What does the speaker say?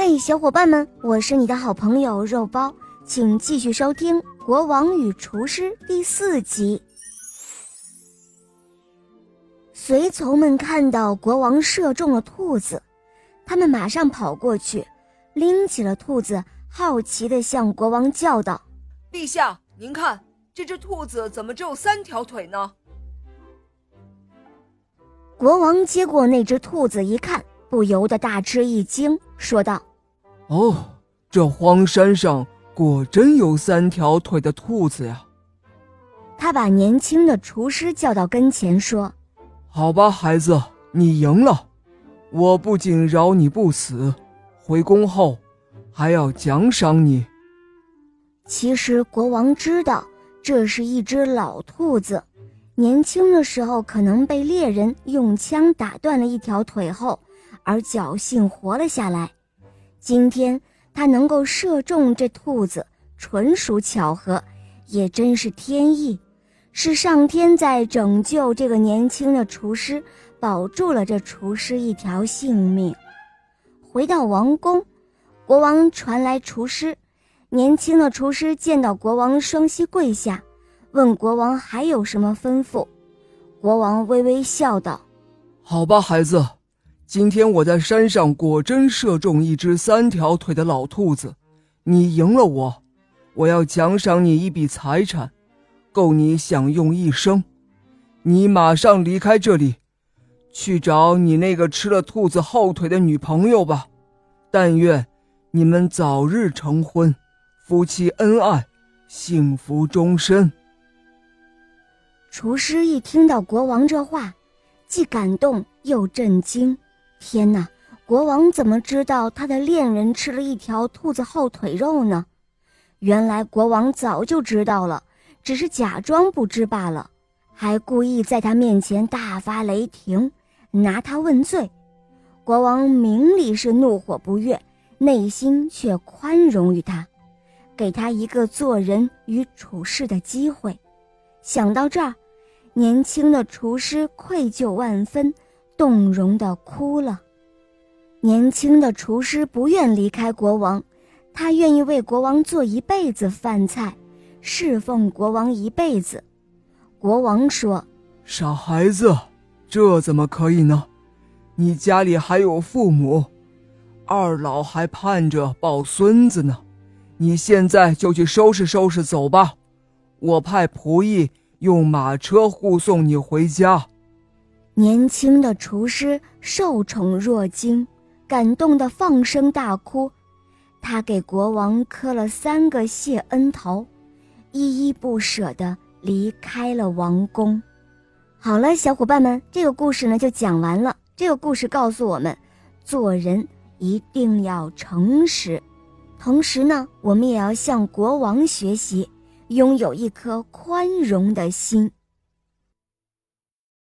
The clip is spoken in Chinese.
嘿，小伙伴们，我是你的好朋友肉包，请继续收听《国王与厨师》第四集。随从们看到国王射中了兔子，他们马上跑过去，拎起了兔子，好奇地向国王叫道：“陛下，您看这只兔子怎么只有三条腿呢？”国王接过那只兔子一看，不由得大吃一惊，说道。哦，这荒山上果真有三条腿的兔子呀！他把年轻的厨师叫到跟前，说：“好吧，孩子，你赢了。我不仅饶你不死，回宫后还要奖赏你。”其实国王知道这是一只老兔子，年轻的时候可能被猎人用枪打断了一条腿后，而侥幸活了下来。今天他能够射中这兔子，纯属巧合，也真是天意，是上天在拯救这个年轻的厨师，保住了这厨师一条性命。回到王宫，国王传来厨师，年轻的厨师见到国王，双膝跪下，问国王还有什么吩咐。国王微微笑道：“好吧，孩子。”今天我在山上果真射中一只三条腿的老兔子，你赢了我，我要奖赏你一笔财产，够你享用一生。你马上离开这里，去找你那个吃了兔子后腿的女朋友吧。但愿你们早日成婚，夫妻恩爱，幸福终身。厨师一听到国王这话，既感动又震惊。天哪！国王怎么知道他的恋人吃了一条兔子后腿肉呢？原来国王早就知道了，只是假装不知罢了，还故意在他面前大发雷霆，拿他问罪。国王明里是怒火不悦，内心却宽容于他，给他一个做人与处事的机会。想到这儿，年轻的厨师愧疚万分。动容的哭了。年轻的厨师不愿离开国王，他愿意为国王做一辈子饭菜，侍奉国王一辈子。国王说：“傻孩子，这怎么可以呢？你家里还有父母，二老还盼着抱孙子呢。你现在就去收拾收拾，走吧。我派仆役用马车护送你回家。”年轻的厨师受宠若惊，感动得放声大哭。他给国王磕了三个谢恩头，依依不舍地离开了王宫。好了，小伙伴们，这个故事呢就讲完了。这个故事告诉我们，做人一定要诚实，同时呢，我们也要向国王学习，拥有一颗宽容的心。